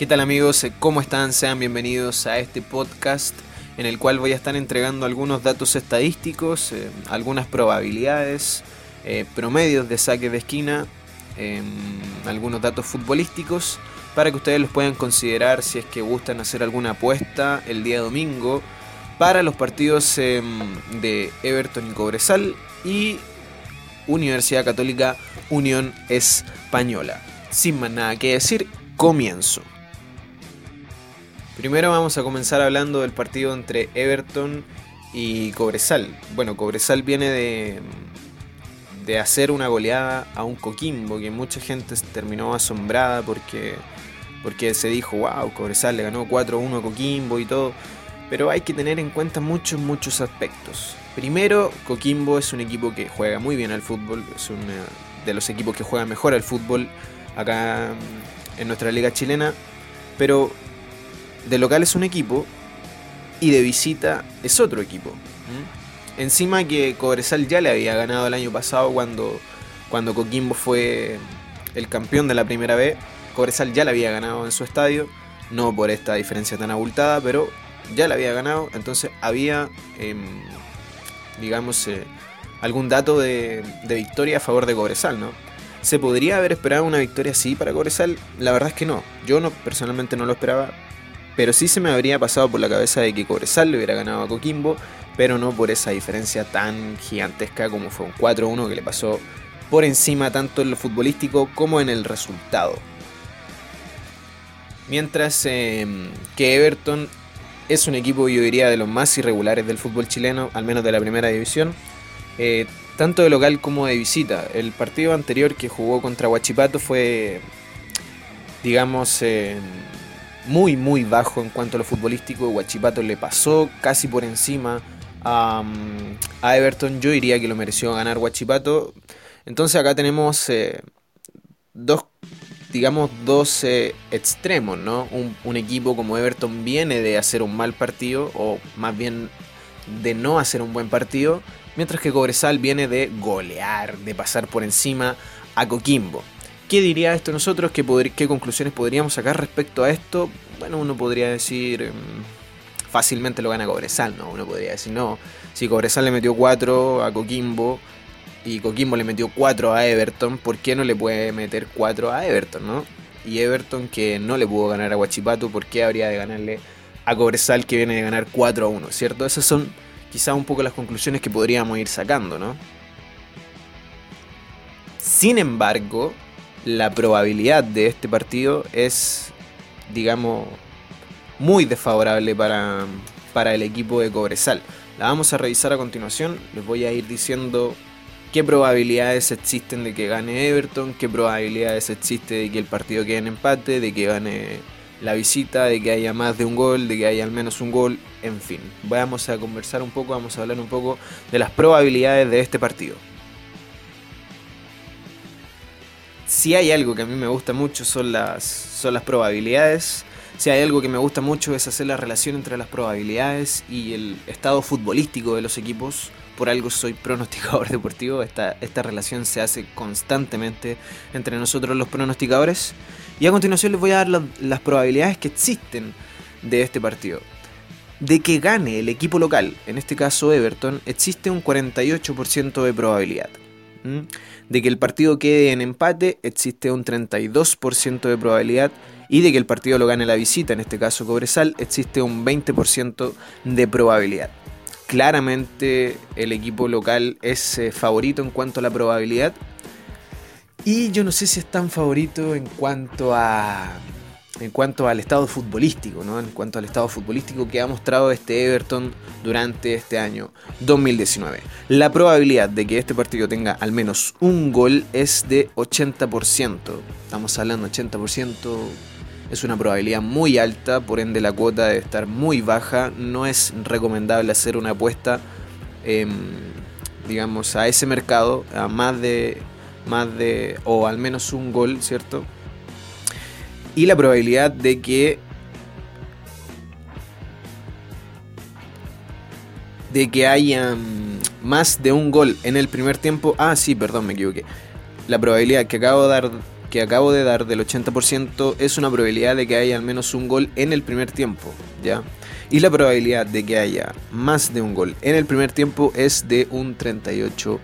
¿Qué tal amigos? ¿Cómo están? Sean bienvenidos a este podcast en el cual voy a estar entregando algunos datos estadísticos, eh, algunas probabilidades, eh, promedios de saque de esquina, em, algunos datos futbolísticos para que ustedes los puedan considerar si es que gustan hacer alguna apuesta el día domingo para los partidos em, de Everton y Cobresal y Universidad Católica Unión Española. Sin más nada que decir, comienzo. Primero vamos a comenzar hablando del partido entre Everton y Cobresal. Bueno, Cobresal viene de, de hacer una goleada a un Coquimbo que mucha gente terminó asombrada porque, porque se dijo, wow, Cobresal le ganó 4-1 a Coquimbo y todo. Pero hay que tener en cuenta muchos, muchos aspectos. Primero, Coquimbo es un equipo que juega muy bien al fútbol, es uno de los equipos que juega mejor al fútbol acá en nuestra liga chilena. Pero de local es un equipo y de visita es otro equipo. Encima que Cobresal ya le había ganado el año pasado cuando, cuando Coquimbo fue el campeón de la primera vez. Cobresal ya le había ganado en su estadio, no por esta diferencia tan abultada, pero ya le había ganado. Entonces había, em, digamos, eh, algún dato de, de, victoria a favor de Cobresal, ¿no? ¿Se podría haber esperado una victoria así para Cobresal? La verdad es que no. Yo no, personalmente no lo esperaba pero sí se me habría pasado por la cabeza de que Cobresal le hubiera ganado a Coquimbo, pero no por esa diferencia tan gigantesca como fue un 4-1 que le pasó por encima tanto en lo futbolístico como en el resultado. Mientras em, que Everton es un equipo, yo diría, de los más irregulares del fútbol chileno, al menos de la primera división, eh, tanto de local como de visita. El partido anterior que jugó contra Huachipato fue, digamos, muy, muy bajo en cuanto a lo futbolístico. Guachipato le pasó casi por encima a, Everton. Yo diría que lo mereció ganar Guachipato. Entonces acá tenemos eh, dos, digamos, dos eh, extremos, ¿no? Un, un, equipo como Everton viene de hacer un mal partido, o más bien de no hacer un buen partido, mientras que Cobresal viene de golear, de pasar por encima a Coquimbo. ¿Qué diría esto nosotros? ¿Qué, ¿Qué, conclusiones podríamos sacar respecto a esto? Bueno, uno podría decir mm, fácilmente lo gana Cobresal, ¿no? Uno podría decir, no, si Cobresal le metió 4 a Coquimbo y Coquimbo le metió 4 a Everton, ¿por qué no le puede meter 4 a Everton, no? Y Everton que no le pudo ganar a Huachipato, ¿por qué habría de ganarle a Cobresal que viene de ganar 4 a 1, ¿cierto? Esas son quizás un poco las conclusiones que podríamos ir sacando, ¿no? Sin embargo, la probabilidad de este partido es, digamos, muy desfavorable para, para el equipo de Cobresal. La vamos a revisar a continuación. Les voy a ir diciendo qué probabilidades existen de que gane Everton, qué probabilidades existe de que el partido quede en empate, de que gane la visita, de que haya más de un gol, de que haya al menos un gol, en fin. Vamos a conversar un poco, vamos a hablar un poco de las probabilidades de este partido. Si hay algo que a mí me gusta mucho son las, son las probabilidades. Si hay algo que me gusta mucho es hacer la relación entre las probabilidades y el estado futbolístico de los equipos. Por algo soy pronosticador deportivo. Esta, esta relación se hace constantemente entre nosotros los pronosticadores. Y a continuación les voy a dar las probabilidades que existen de este partido. De que gane el equipo local, en este caso Everton, existe un 48% de probabilidad. De que el partido quede en empate existe un 32% de probabilidad. Y de que el partido lo gane la visita, en este caso Cobresal, existe un 20% de probabilidad. Claramente el equipo local es eh, favorito en cuanto a la probabilidad. Y yo no sé si es tan favorito en cuanto a en cuanto al estado futbolístico, ¿no? En cuanto al estado futbolístico que ha mostrado este Everton durante este año 2019. La probabilidad de que este partido tenga al menos un gol es de 80%. Estamos hablando de 80%. Es una probabilidad muy alta, por ende la cuota debe estar muy baja. No es recomendable hacer una apuesta, em, digamos, a ese mercado, a más de, más de, o al menos un gol, ¿cierto? Y la probabilidad de que de que haya más de un gol en el primer tiempo. Ah, sí, perdón, me equivoqué. La probabilidad que acabo de dar que acabo de dar del 80% es una probabilidad de que haya al menos un gol en el primer tiempo, ¿ya? Y la probabilidad de que haya más de un gol en el primer tiempo es de un 38%.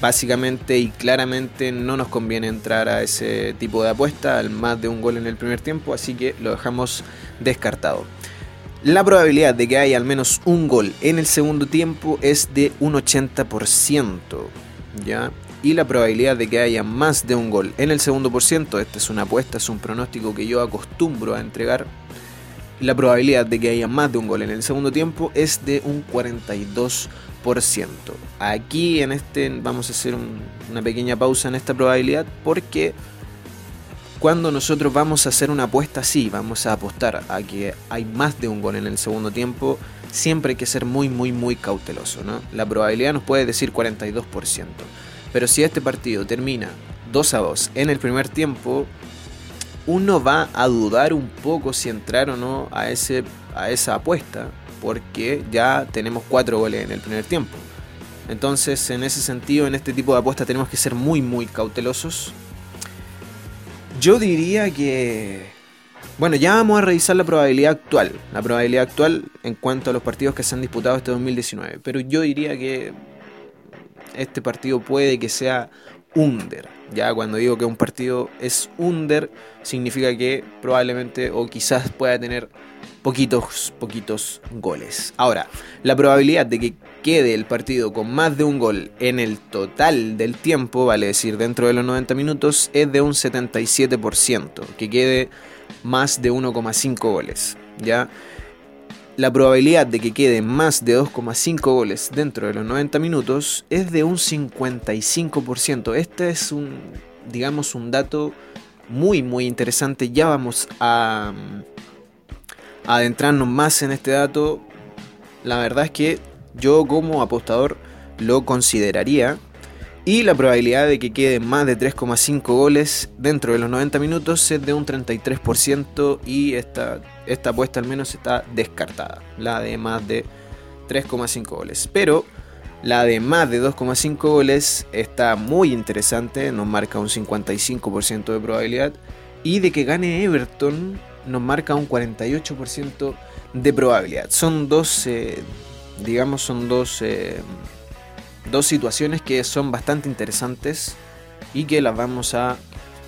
Básicamente y claramente no nos conviene entrar a ese tipo de apuesta al más de un gol en el primer tiempo, así que lo dejamos descartado. La probabilidad de que haya al menos un gol en el segundo tiempo es de un 80%, ¿ya? Y la probabilidad de que haya más de un gol en el segundo por ciento, esta es una apuesta, es un pronóstico que yo acostumbro a entregar, la probabilidad de que haya más de un gol en el segundo tiempo es de un 42%. Aquí en este vamos a hacer una pequeña pausa en esta probabilidad porque cuando nosotros vamos a hacer una apuesta así, vamos a apostar a que hay más de un gol en el segundo tiempo, siempre hay que ser muy, muy, muy cauteloso. ¿no? La probabilidad nos puede decir 42%. Pero si este partido termina 2 a 2 en el primer tiempo, uno va a dudar un poco si entrar o no a, ese, a esa apuesta, porque ya tenemos 4 goles en el primer tiempo. Entonces, en ese sentido, en este tipo de apuestas tenemos que ser muy, muy cautelosos yo diría que... Bueno, ya vamos a revisar la probabilidad actual. La probabilidad actual en cuanto a los partidos que se han disputado este 2019. Pero yo diría que este partido puede que sea under. Ya cuando digo que un partido es under, significa que probablemente o quizás pueda tener poquitos, poquitos goles. Ahora, la probabilidad de que quede el partido con más de un gol en el total del tiempo, vale decir dentro de los 90 minutos, es de un 77%, que quede más de 1,5 goles. ¿ya? La probabilidad de que quede más de 2,5 goles dentro de los 90 minutos es de un 55%. Este es un, digamos, un dato muy, muy interesante. Ya vamos a, a adentrarnos más en este dato. La verdad es que yo como apostador lo consideraría. Y la probabilidad de que quede más de 3,5 goles dentro de los 90 minutos es de un 33% y esta, esta apuesta al menos está descartada. La de más de 3,5 goles. Pero la de más de 2,5 goles está muy interesante, nos marca un 55% de probabilidad. Y de que gane Everton nos marca un 48% de probabilidad. Son dos, eh, digamos, son dos, eh, dos situaciones que son bastante interesantes y que las vamos a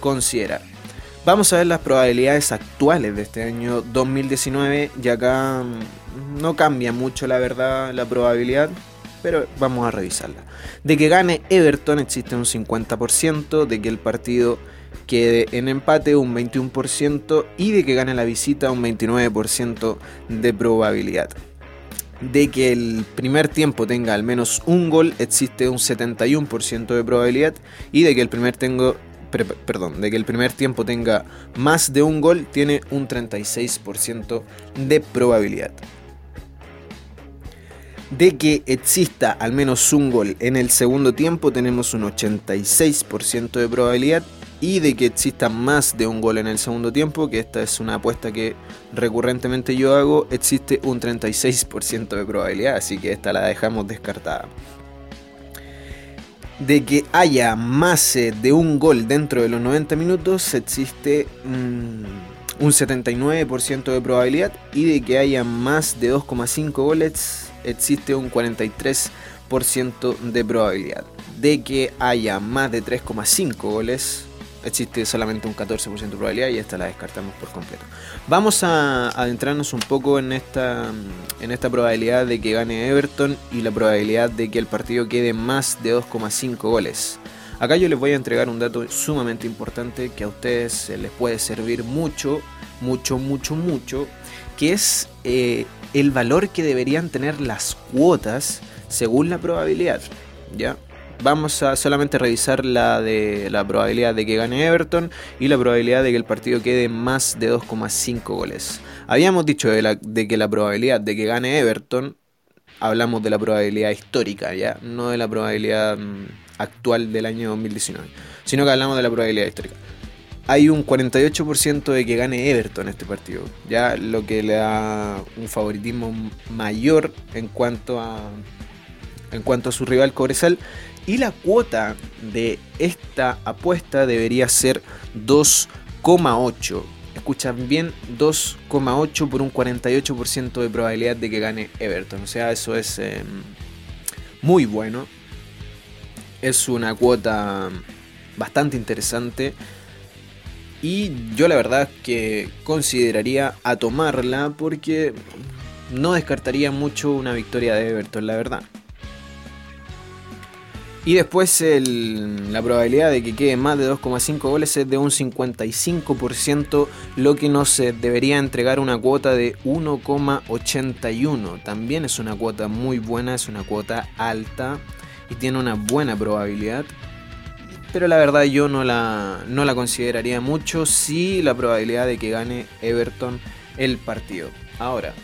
considerar. Vamos a ver las probabilidades actuales de este año 2019 y acá mm, no cambia mucho la verdad la probabilidad, pero vamos a revisarla. De que gane Everton existe un 50%, de que el partido quede en empate un 21% y de que gane la visita un 29% de probabilidad de que el primer tiempo tenga al menos un gol existe un 71% de probabilidad y de que el primer tengo, perdón, de que el primer tiempo tenga más de un gol tiene un 36% de probabilidad. De que exista al menos un gol en el segundo tiempo tenemos un 86% de probabilidad y de que exista más de un gol en el segundo tiempo, que esta es una apuesta que recurrentemente yo hago, existe un 36% de probabilidad, así que esta la dejamos descartada. De que haya más eh, de un gol dentro de los 90 minutos, existe mm, un 79% de probabilidad y de que haya más de 2,5 goles, existe un 43% de probabilidad. De que haya más de 3,5 goles, existe solamente un 14% de probabilidad y esta la descartamos por completo. Vamos a adentrarnos un poco en esta, en esta probabilidad de que gane Everton y la probabilidad de que el partido quede más de 2,5 goles. Acá yo les voy a entregar un dato sumamente importante que a ustedes les puede servir mucho, mucho, mucho, mucho, que es eh, el valor que deberían tener las cuotas según la probabilidad. ¿Ya? Vamos a solamente revisar la de la probabilidad de que gane Everton y la probabilidad de que el partido quede más de 2,5 goles. Habíamos dicho de, que la probabilidad de que gane Everton, hablamos de la probabilidad histórica, ya, no de la probabilidad mm, actual del año 2019, sino que hablamos de la probabilidad histórica. Hay un 48% de que gane Everton este partido, ya lo que le da un favoritismo mayor en cuanto a en cuanto a su rival Cobresal Y la cuota de esta apuesta debería ser 2,8. Escuchan bien, 2,8 por un 48% de probabilidad de que gane Everton. O sea, eso es em, muy bueno. Es una cuota bastante interesante. Y yo la verdad que consideraría a tomarla porque no descartaría mucho una victoria de Everton, la verdad. Y después la probabilidad de que quede más de 2,5 goles es de un 55%, lo que nos debería entregar una cuota de 1,81. También es una cuota muy buena, es una cuota alta y tiene una buena probabilidad. Pero la verdad yo no la, no la consideraría mucho si la probabilidad de que gane Everton el partido. Ahora,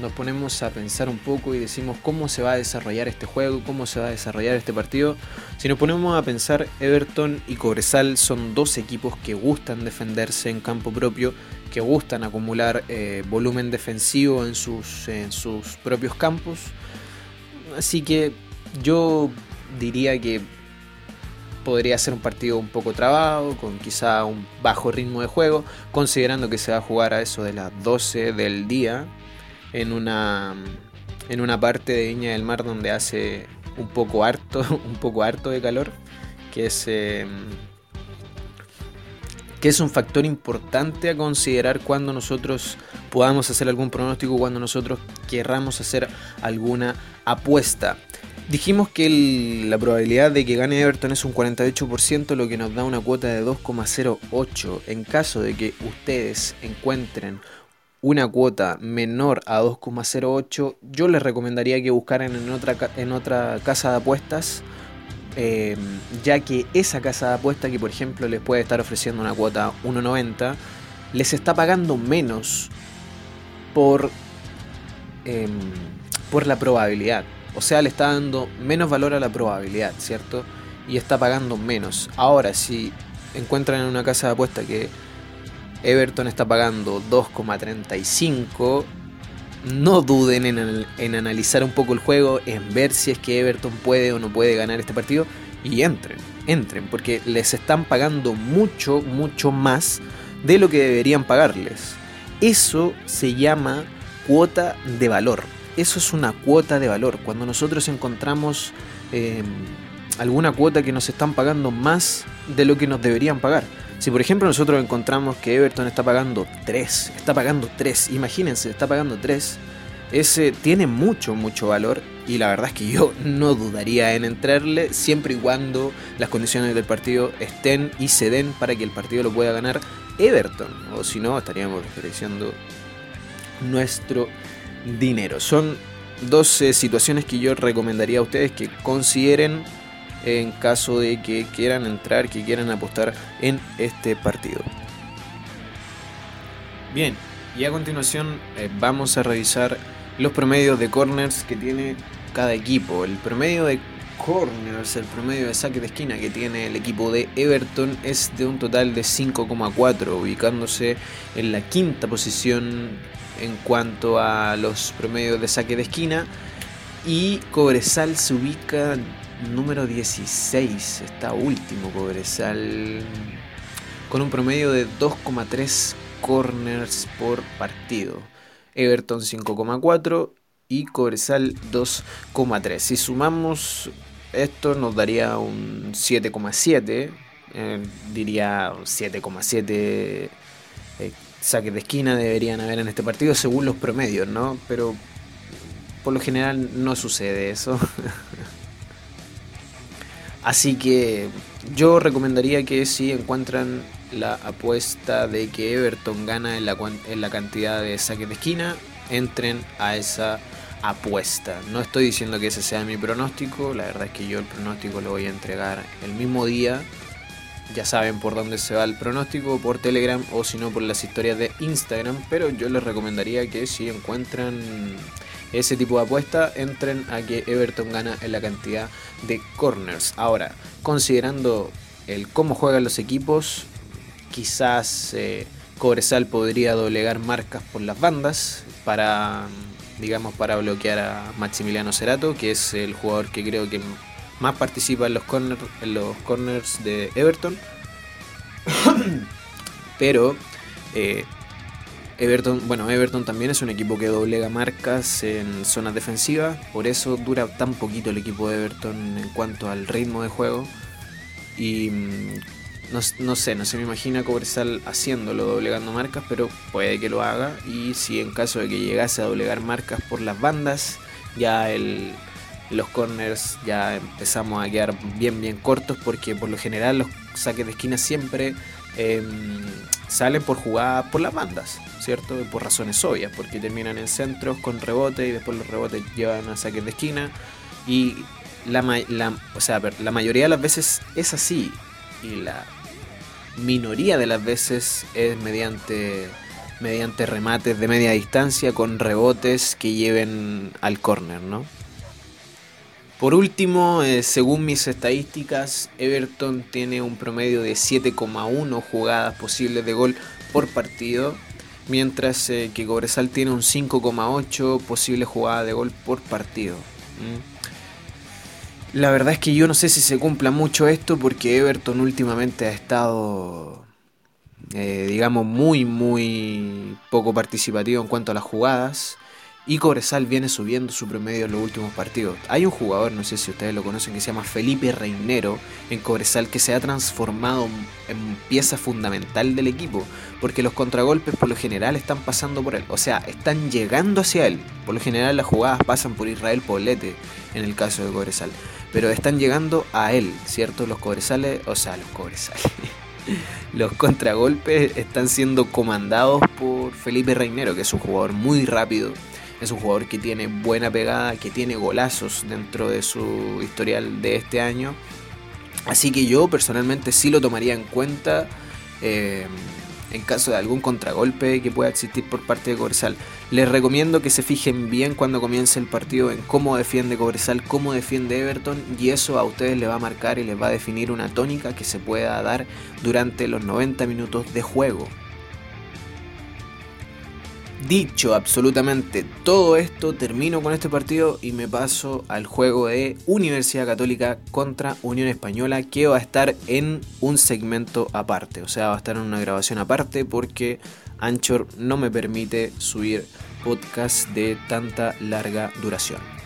nos ponemos a pensar un poco y decimos cómo se va a desarrollar este juego, cómo se va a desarrollar este partido. Si nos ponemos a pensar, Everton y Cobresal son dos equipos que gustan defenderse en campo propio, que gustan acumular eh, volumen defensivo en sus, en sus propios campos. Así que yo diría que podría ser un partido un poco trabado, con quizá un bajo ritmo de juego, considerando que se va a jugar a eso de las 12 del día, en una, en una parte de Viña del Mar donde hace un poco harto, un poco harto de calor, que es, em, que es un factor importante a considerar cuando nosotros podamos hacer algún pronóstico, cuando nosotros querramos hacer alguna apuesta. Dijimos que la probabilidad de que gane Everton es un 48%, lo que nos da una cuota de 2,08. En caso de que ustedes encuentren una cuota menor a 2,08, yo les recomendaría que buscaran en otra, en otra casa de apuestas, em, ya que esa casa de apuestas que por ejemplo les puede estar ofreciendo una cuota 1,90, les está pagando menos por, em, por la probabilidad. O sea, le está dando menos valor a la probabilidad, ¿cierto? Y está pagando menos. Ahora, si encuentran en una casa de apuestas que Everton está pagando 2,35. No duden en, analizar un poco el juego, en ver si es que Everton puede o no puede ganar este partido. Y entren, entren, porque les están pagando mucho, mucho más de lo que deberían pagarles. Eso se llama cuota de valor. Eso es una cuota de valor. Cuando nosotros encontramos eh, alguna cuota que nos están pagando más de lo que nos deberían pagar. Si por ejemplo nosotros encontramos que Everton está pagando 3, está pagando 3, imagínense, está pagando 3, ese tiene mucho, mucho valor y la verdad es que yo no dudaría en entrarle siempre y cuando las condiciones del partido estén y se den para que el partido lo pueda ganar Everton, o si no estaríamos desperdiciando nuestro dinero. Son 12 situaciones que yo recomendaría a ustedes que consideren en caso de que quieran entrar, que quieran apostar en este partido. Bien, y a continuación eh, vamos a revisar los promedios de corners que tiene cada equipo. El promedio de corners, el promedio de saque de esquina que tiene el equipo de Everton es de un total de 5,4, ubicándose en la quinta posición en cuanto a los promedios de saque de esquina. Y Cobresal se ubica número 16 está último Cobresal con un promedio de 2,3 corners por partido. Everton 5,4 y Cobresal 2,3. Si sumamos esto nos daría un 7,7. Eh, diría 7,7 eh, saques de esquina deberían haber en este partido según los promedios, ¿no? Pero por lo general no sucede eso. Así que yo recomendaría que si encuentran la apuesta de que Everton gana en la, cantidad de saques de esquina, entren a esa apuesta. No estoy diciendo que ese sea mi pronóstico, la verdad es que yo el pronóstico lo voy a entregar el mismo día. Ya saben por dónde se va el pronóstico, por Telegram o si no por las historias de Instagram, pero yo les recomendaría que si encuentran ese tipo de apuesta, entren a que Everton gana en la cantidad de corners. Ahora, considerando el cómo juegan los equipos, quizás eh, Cobresal podría doblegar marcas por las bandas para, digamos, para bloquear a Maximiliano Cerato, que es el jugador que creo que más participa en los, corner, en los corners de Everton. Pero eh, Everton, bueno, Everton también es un equipo que doblega marcas en zonas defensivas, por eso dura tan poquito el equipo de Everton en cuanto al ritmo de juego. Y mm, no, sé, no se me imagina Cobresal haciéndolo, doblegando marcas, pero puede que lo haga. Y si en caso de que llegase a doblegar marcas por las bandas, ya el, los corners ya empezamos a quedar bien, bien cortos, porque por lo general los saques de esquina siempre em, salen por jugadas por las bandas, ¿cierto? Por razones obvias, porque terminan en centros con rebote y después los rebotes llevan a saques de esquina. Y la, o sea, la mayoría de las veces es así. Y la minoría de las veces es mediante, mediante remates de media distancia con rebotes que lleven al córner, ¿no? Por último, eh, según mis estadísticas, Everton tiene un promedio de 7,1 jugadas posibles de gol por partido, mientras eh, que Cobresal tiene un 5,8 posibles jugadas de gol por partido. La verdad es que yo no sé si se cumpla mucho esto porque Everton últimamente ha estado, eh, digamos, muy, muy poco participativo en cuanto a las jugadas. Y Cobresal viene subiendo su promedio en los últimos partidos. Hay un jugador, no sé si ustedes lo conocen, que se llama Felipe Reinero en Cobresal que se ha transformado en pieza fundamental del equipo. Porque los contragolpes por lo general están pasando por él. O sea, están llegando hacia él. Por lo general las jugadas pasan por Israel Poblete en el caso de Cobresal. Pero están llegando a él, ¿cierto? Los Cobresales, o sea, los Cobresales. los contragolpes están siendo comandados por Felipe Reinero, que es un jugador muy rápido es un jugador que tiene buena pegada, que tiene golazos dentro de su historial de este año. Así que yo personalmente sí lo tomaría en cuenta eh, en caso de algún contragolpe que pueda existir por parte de Cobresal. Les recomiendo que se fijen bien cuando comience el partido en cómo defiende Cobresal, cómo defiende Everton y eso a ustedes les va a marcar y les va a definir una tónica que se pueda dar durante los 90 minutos de juego. Dicho absolutamente todo esto, termino con este partido y me paso al juego de Universidad Católica contra Unión Española que va a estar en un segmento aparte, o sea, va a estar en una grabación aparte porque Anchor no me permite subir podcast de tanta larga duración.